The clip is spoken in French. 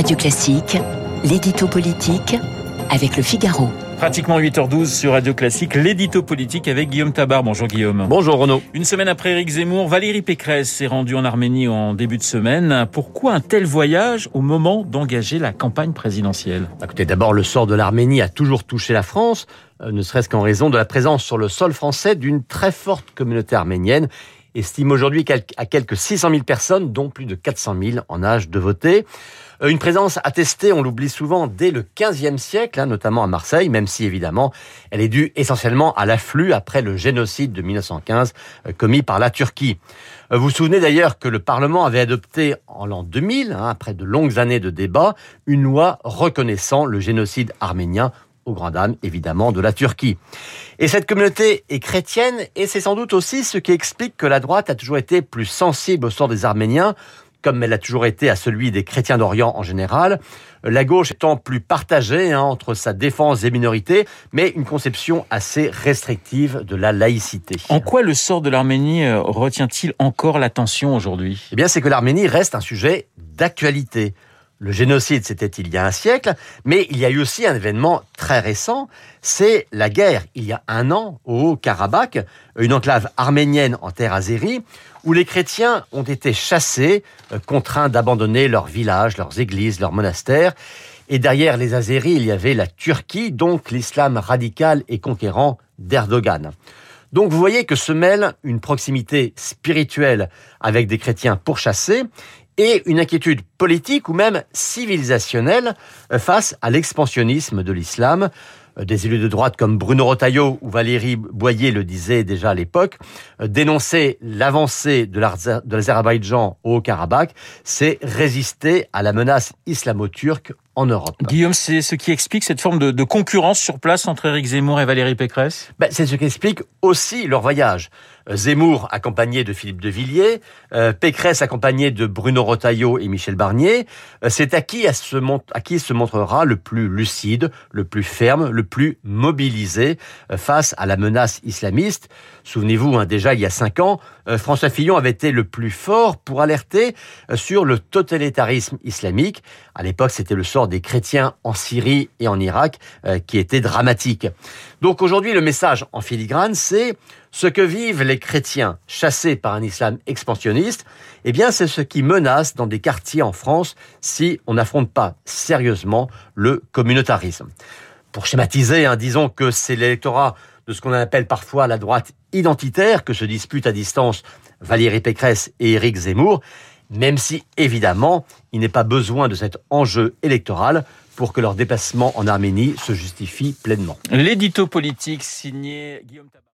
Radio Classique, l'édito politique avec le Figaro. Pratiquement 8h12 sur Radio Classique, l'édito politique avec Guillaume Tabar. Bonjour Guillaume. Bonjour Renaud. Une semaine après Éric Zemmour, Valérie Pécresse s'est rendue en Arménie en début de semaine. Pourquoi un tel voyage au moment d'engager la campagne présidentielle? Bah, Écoutez, d'abord, le sort de l'Arménie a toujours touché la France, euh, ne serait-ce qu'en raison de la présence sur le sol français d'une très forte communauté arménienne estime aujourd'hui à quelques 600 000 personnes, dont plus de 400 000 en âge de voter. Euh, une présence attestée, on l'oublie souvent, dès le 15e siècle, hein, notamment à Marseille, même si évidemment elle est due essentiellement à l'afflux après le génocide de 1915 euh, commis par la Turquie. Euh, vous vous souvenez d'ailleurs que le Parlement avait adopté en l'an 2000, hein, après de longues années de débats, une loi reconnaissant le génocide arménien au grand dam, évidemment, de la Turquie. Et cette communauté est chrétienne, et c'est sans doute aussi ce qui explique que la droite a toujours été plus sensible au sort des Arméniens, comme elle a toujours été à celui des chrétiens d'Orient en général. La gauche étant plus partagée hein, entre sa défense des minorités, mais une conception assez restrictive de la laïcité. En quoi le sort de l'Arménie euh, retient-il encore l'attention aujourd'hui? Eh bien, c'est que l'Arménie reste un sujet d'actualité. Le génocide, c'était il y a un siècle, mais il y a eu aussi un événement très récent, c'est la guerre, il y a un an, au Haut-Karabakh, une enclave arménienne en terre azérie, où les chrétiens ont été chassés, euh, contraints d'abandonner leurs villages, leurs églises, leurs monastères. Et derrière les Azéris, il y avait la Turquie, donc l'islam radical et conquérant d'Erdogan. Donc vous voyez que se mêle une proximité spirituelle avec des chrétiens pourchassés et une inquiétude politique ou même civilisationnelle euh, face à l'expansionnisme de l'islam. Euh, des élus de droite comme Bruno Rotaillot ou Valérie Boyer le disaient déjà à l'époque, euh, dénoncer l'avancée de l'Azerbaïdjan au Karabakh, c'est résister à la menace islamo-turque en Europe. Guillaume, c'est ce qui explique cette forme de, concurrence sur place entre Éric Zemmour et Valérie Pécresse? Ben, C'est ce qui explique aussi leur voyage. Euh, Zemmour accompagné de Philippe de Villiers, euh, Pécresse accompagné de Bruno Rotaillot et Michel Barnier. Euh, c'est à qui, à, se à qui se montrera le plus lucide, le plus ferme, le plus mobilisé face à la menace islamiste. Souvenez-vous, hein, déjà il y a cinq ans, François Fillon avait été le plus fort pour alerter sur le totalitarisme islamique. À l'époque, c'était le sort des chrétiens en Syrie et en Irak qui était dramatique. Donc aujourd'hui, le message en filigrane, c'est ce que vivent les chrétiens chassés par un islam expansionniste, eh bien, c'est ce qui menace dans des quartiers en France si on n'affronte pas sérieusement le communautarisme. Pour schématiser, hein, disons que c'est l'électorat de ce qu'on appelle parfois la droite identitaire que se disputent à distance Valérie Pécresse et Éric Zemmour, même si évidemment il n'est pas besoin de cet enjeu électoral pour que leur déplacement en Arménie se justifie pleinement. L'édito politique signé Guillaume